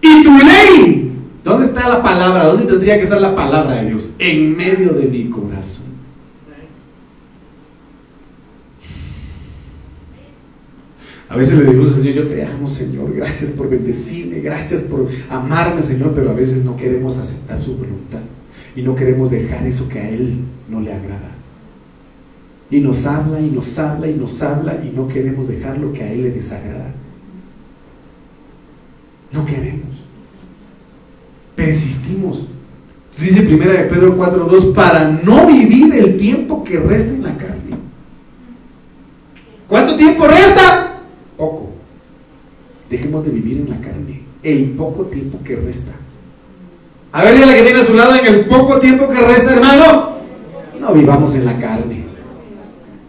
Y tu ley, ¿dónde está la palabra? ¿Dónde tendría que estar la palabra de Dios? En medio de mi corazón. A veces le decimos al Señor, yo te amo, Señor, gracias por bendecirme, gracias por amarme, Señor, pero a veces no queremos aceptar su voluntad y no queremos dejar eso que a Él no le agrada. Y nos habla y nos habla y nos habla y no queremos dejar lo que a Él le desagrada. No queremos. Persistimos. Dice primera de Pedro 4.2, para no vivir el tiempo que resta en la carne. ¿Cuánto tiempo resta? Poco. Dejemos de vivir en la carne. El poco tiempo que resta. A ver, dile que tiene a su lado en el poco tiempo que resta, hermano. No vivamos en la carne.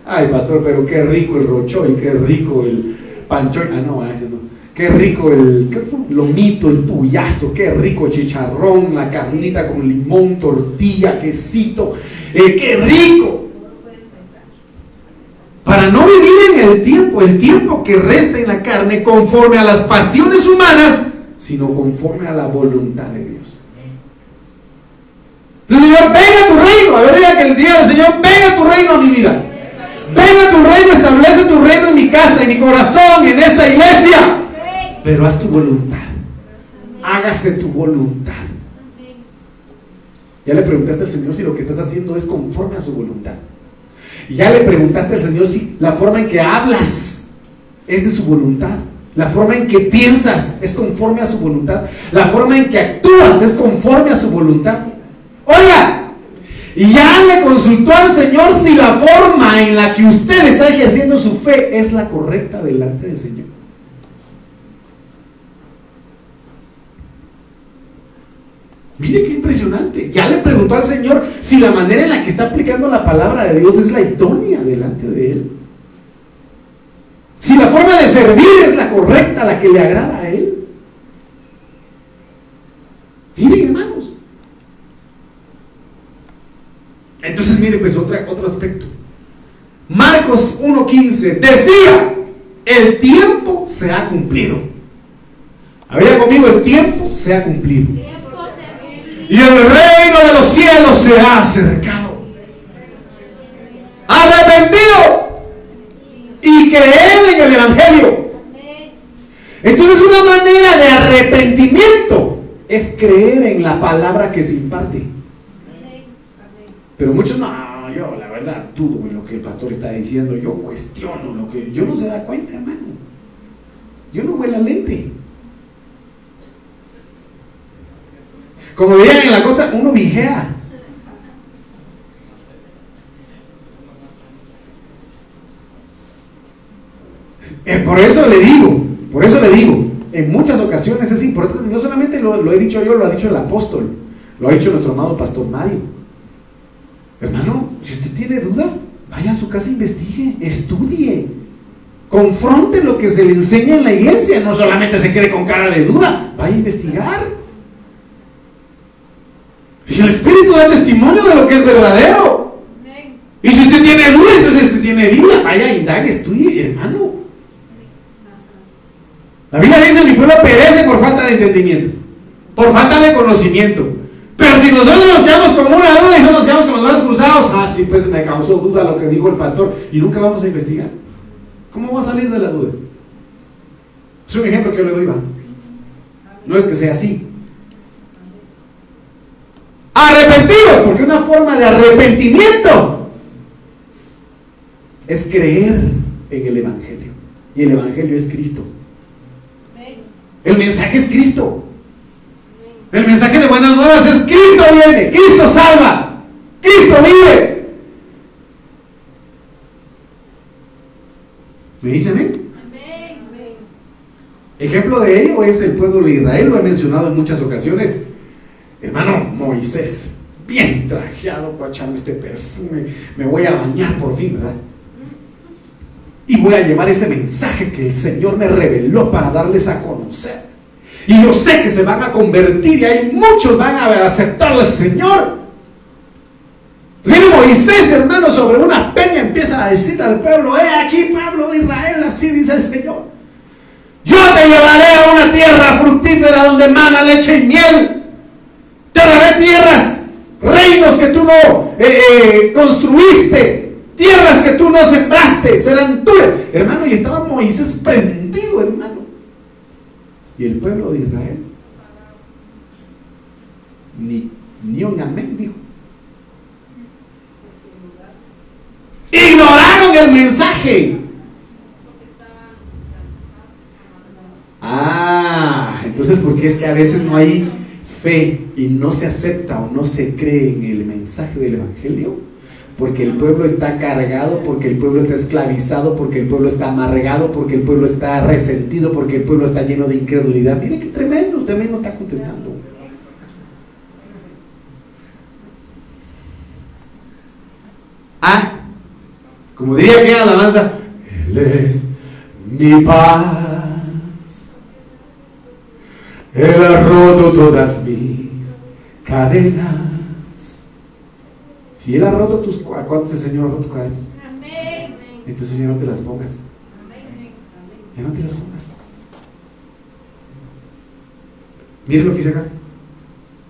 Ay, pastor, pero qué rico el rochoy, qué rico el panchoy. Ah, no, ese no. Qué rico el lomito, el puyazo, qué rico el chicharrón, la carnita con limón, tortilla, quesito. Eh, qué rico. Para no el tiempo, el tiempo que resta en la carne, conforme a las pasiones humanas, sino conforme a la voluntad de Dios. Entonces, Señor, venga tu reino. A ver, diga que el día del Señor, venga tu reino a mi vida. Venga tu reino, establece tu reino en mi casa, en mi corazón, en esta iglesia. Pero haz tu voluntad. Hágase tu voluntad. Ya le preguntaste al Señor si lo que estás haciendo es conforme a su voluntad. Ya le preguntaste al Señor si la forma en que hablas es de su voluntad. La forma en que piensas es conforme a su voluntad. La forma en que actúas es conforme a su voluntad. Oiga, y ya le consultó al Señor si la forma en la que usted está ejerciendo su fe es la correcta delante del Señor. Mire qué impresionante. Ya le preguntó al Señor si la manera en la que está aplicando la palabra de Dios es la idónea delante de Él. Si la forma de servir es la correcta, la que le agrada a Él. Miren, hermanos. Entonces, mire, pues otra, otro aspecto. Marcos 1.15 decía, el tiempo se ha cumplido. Había conmigo, el tiempo se ha cumplido. Y el reino de los cielos se ha acercado. Arrepentidos y creed en el Evangelio. Entonces una manera de arrepentimiento es creer en la palabra que se imparte. Pero muchos no, yo la verdad dudo en lo que el pastor está diciendo, yo cuestiono lo que yo no se da cuenta, hermano. Yo no voy la lente. Como dirían en la costa, uno vigea. Eh, por eso le digo, por eso le digo, en muchas ocasiones es importante, no solamente lo, lo he dicho yo, lo ha dicho el apóstol, lo ha dicho nuestro amado pastor Mario. Hermano, si usted tiene duda, vaya a su casa, investigue, estudie, confronte lo que se le enseña en la iglesia, no solamente se quede con cara de duda, vaya a investigar. Si el Espíritu da testimonio de lo que es verdadero. Y si usted tiene duda, entonces usted tiene Biblia, vaya, indague, estudie, hermano. La Biblia dice, mi pueblo perece por falta de entendimiento, por falta de conocimiento. Pero si nosotros nos quedamos con una duda y no nos quedamos con los brazos cruzados, ah, sí, pues me causó duda lo que dijo el pastor y nunca vamos a investigar. ¿Cómo va a salir de la duda? Es un ejemplo que yo le doy, va. No es que sea así. Arrepentidos, porque una forma de arrepentimiento es creer en el Evangelio. Y el Evangelio es Cristo. El mensaje es Cristo. El mensaje de buenas nuevas es Cristo viene, Cristo salva, Cristo vive. ¿Me dicen amén? Ejemplo de ello es el pueblo de Israel, lo he mencionado en muchas ocasiones. Hermano Moisés, bien trajeado echarme este perfume, me voy a bañar por fin, ¿verdad? Y voy a llevar ese mensaje que el Señor me reveló para darles a conocer. Y yo sé que se van a convertir y hay muchos van a aceptar al Señor. Viene Moisés, hermano, sobre una peña empieza a decir al pueblo, eh, aquí pueblo de Israel, así dice el Señor. Yo te llevaré a una tierra fructífera donde mana leche y miel. Te daré tierras, reinos que tú no eh, eh, construiste, tierras que tú no sembraste, serán tuyas. Hermano, y estaba Moisés prendido, hermano. Y el pueblo de Israel, ni, ni un amén dijo. Ignoraron el mensaje. Ah, entonces porque es que a veces no hay fe y no se acepta o no se cree en el mensaje del Evangelio, porque el pueblo está cargado, porque el pueblo está esclavizado, porque el pueblo está amargado, porque el pueblo está resentido, porque el pueblo está lleno de incredulidad. Mire qué tremendo, usted mismo está contestando. Ah, como diría que alabanza, Él es mi paz. Él ha roto todas mis cadenas. Si Él ha roto tus ¿cuántos el Señor ha roto cadenas? Entonces ya no te las pongas. Ya no te las pongas. Miren lo que dice acá.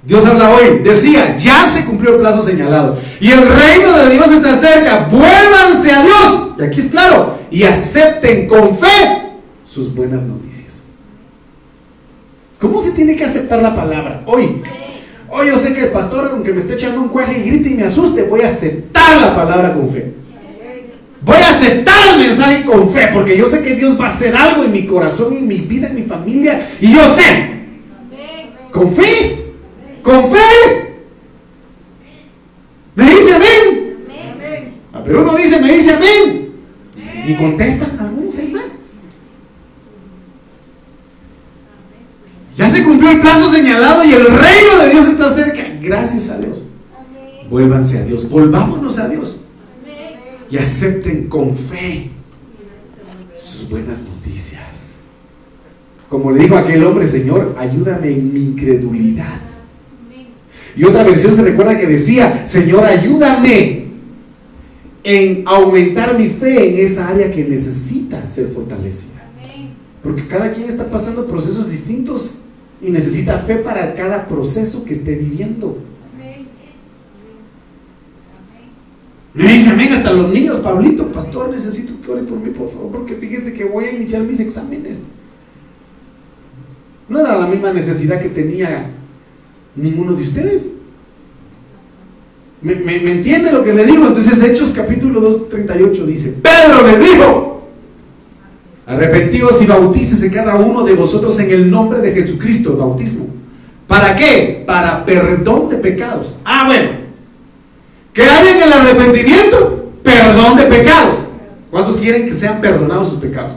Dios habla hoy, decía, ya se cumplió el plazo señalado. Y el reino de Dios está cerca. Vuélvanse a Dios. Y aquí es claro. Y acepten con fe sus buenas noticias. ¿Cómo se tiene que aceptar la palabra? Hoy. Hoy yo sé que el pastor, aunque me esté echando un cuaje y grite y me asuste, voy a aceptar la palabra con fe. Voy a aceptar el mensaje con fe, porque yo sé que Dios va a hacer algo en mi corazón, en mi vida, en mi familia. Y yo sé. Con fe. Con fe. Me dice amén. Ah, pero uno dice, me dice amén. Y contestan algunos, hermano. Ya se cumplió el plazo señalado y el reino está cerca. Gracias a Dios. Vuélvanse a Dios. Volvámonos a Dios. Y acepten con fe sus buenas noticias. Como le dijo aquel hombre, Señor, ayúdame en mi incredulidad. Y otra versión se recuerda que decía, Señor, ayúdame en aumentar mi fe en esa área que necesita ser fortalecida. Porque cada quien está pasando procesos distintos y necesita fe para cada proceso que esté viviendo. Me dice amén hasta los niños, Pablito, pastor, necesito que ore por mí, por favor, porque fíjese que voy a iniciar mis exámenes. No era la misma necesidad que tenía ninguno de ustedes. ¿Me, me, entiende lo que le digo? Entonces Hechos capítulo 2, 38 dice, Pedro les dijo, arrepentidos y bautícese cada uno de vosotros en el nombre de Jesucristo, el bautismo. ¿Para qué? Para perdón de pecados. Ah, bueno. ¿Qué hay en el arrepentimiento? Perdón de pecados. ¿Cuántos quieren que sean perdonados sus pecados?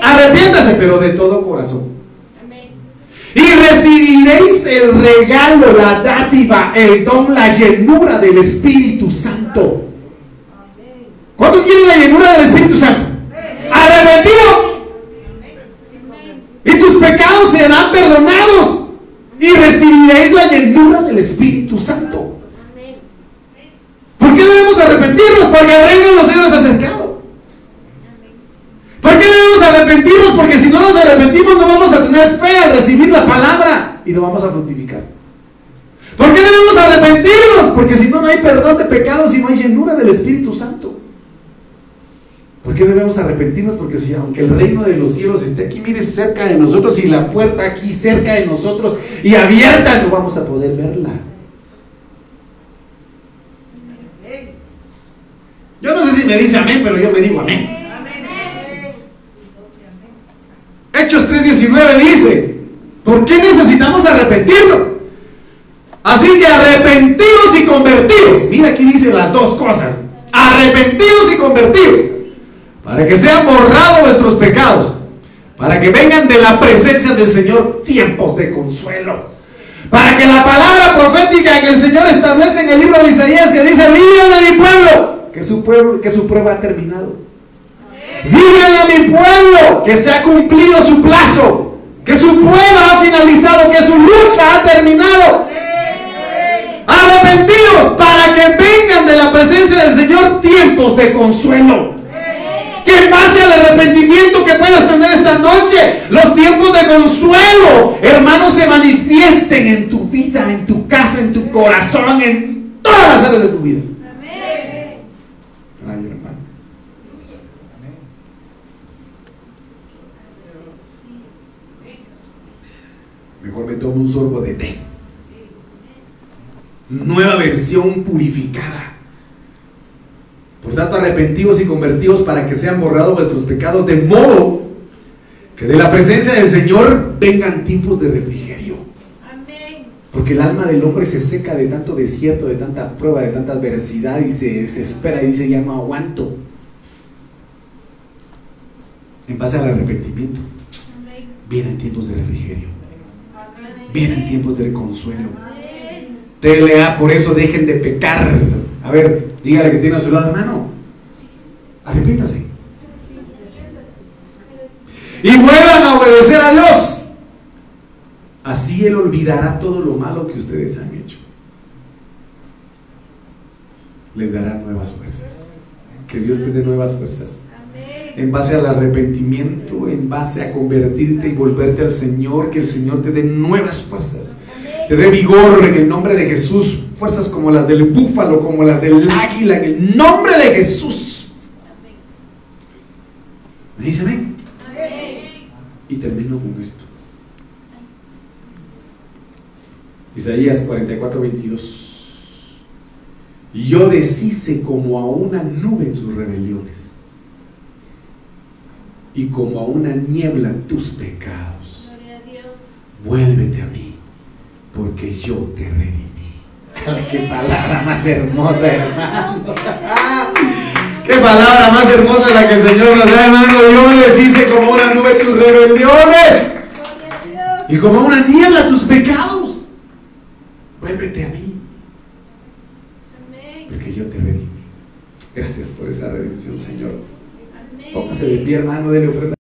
Arrepiéntase, pero de todo corazón. Y recibiréis el regalo, la dádiva, el don, la llenura del Espíritu Santo. ¿Cuántos quieren la llenura del Espíritu Santo? Arrepentidos. Y tus pecados serán perdonados. Y recibiréis la llenura del Espíritu Santo. ¿Por qué debemos arrepentirnos? Porque el reino de los cielos ha acercado. ¿Por qué debemos arrepentirnos? Porque si no nos arrepentimos no vamos a tener fe al recibir la palabra y no vamos a fructificar. ¿Por qué debemos arrepentirnos? Porque si no, no hay perdón de pecados y no hay llenura del Espíritu Santo. ¿Por qué debemos arrepentirnos? Porque si aunque el reino de los cielos esté aquí, mire, cerca de nosotros y la puerta aquí cerca de nosotros y abierta, no vamos a poder verla. Yo no sé si me dice amén, pero yo me digo amén. Hechos 3:19 dice, ¿por qué necesitamos arrepentirnos? Así que arrepentidos y convertidos. Mira aquí dice las dos cosas. Arrepentidos y convertidos. Para que sean borrados vuestros pecados. Para que vengan de la presencia del Señor tiempos de consuelo. Para que la palabra profética que el Señor establece en el libro de Isaías que dice, libre de mi pueblo, que su, pueblo, que su prueba ha terminado. Digan a mi pueblo que se ha cumplido su plazo, que su prueba ha finalizado, que su lucha ha terminado. Arrepentidos para que vengan de la presencia del Señor tiempos de consuelo. Que en base al arrepentimiento que puedas tener esta noche, los tiempos de consuelo, hermanos, se manifiesten en tu vida, en tu casa, en tu corazón, en todas las áreas de tu vida. Ay, hermano. Mejor me tomo un sorbo de té. Nueva versión purificada. Por tanto, arrepentidos y convertidos para que sean borrados vuestros pecados, de modo que de la presencia del Señor vengan tiempos de refrigerio. Porque el alma del hombre se seca de tanto desierto, de tanta prueba, de tanta adversidad y se desespera y dice, ya no aguanto. En base al arrepentimiento, vienen tiempos de refrigerio, vienen tiempos de consuelo. TLA, por eso dejen de pecar. A ver, dígale que tiene a su lado, hermano, arrepítase. Y vuelvan a obedecer a Dios. Así Él olvidará todo lo malo que ustedes han hecho. Les dará nuevas fuerzas. Que Dios te dé nuevas fuerzas. En base al arrepentimiento, en base a convertirte y volverte al Señor, que el Señor te dé nuevas fuerzas. Te dé vigor en el nombre de Jesús. Fuerzas como las del búfalo, como las del águila, en el nombre de Jesús. ¿Me dice amén? Y termino con esto. Isaías 44, 22. Y yo deshice como a una nube tus rebeliones y como a una niebla tus pecados. Vuélvete a mí, porque yo te redimí. ¡Qué palabra más hermosa, hermano! [laughs] ¡Qué palabra más hermosa la que el Señor nos da, hermano! Yo deshice como una nube tus rebeliones y como una niebla tus pecados. Vuélvete a mí, porque yo te redimí. Gracias por esa redención, Señor. Póngase de pie, hermano, de ofrenda.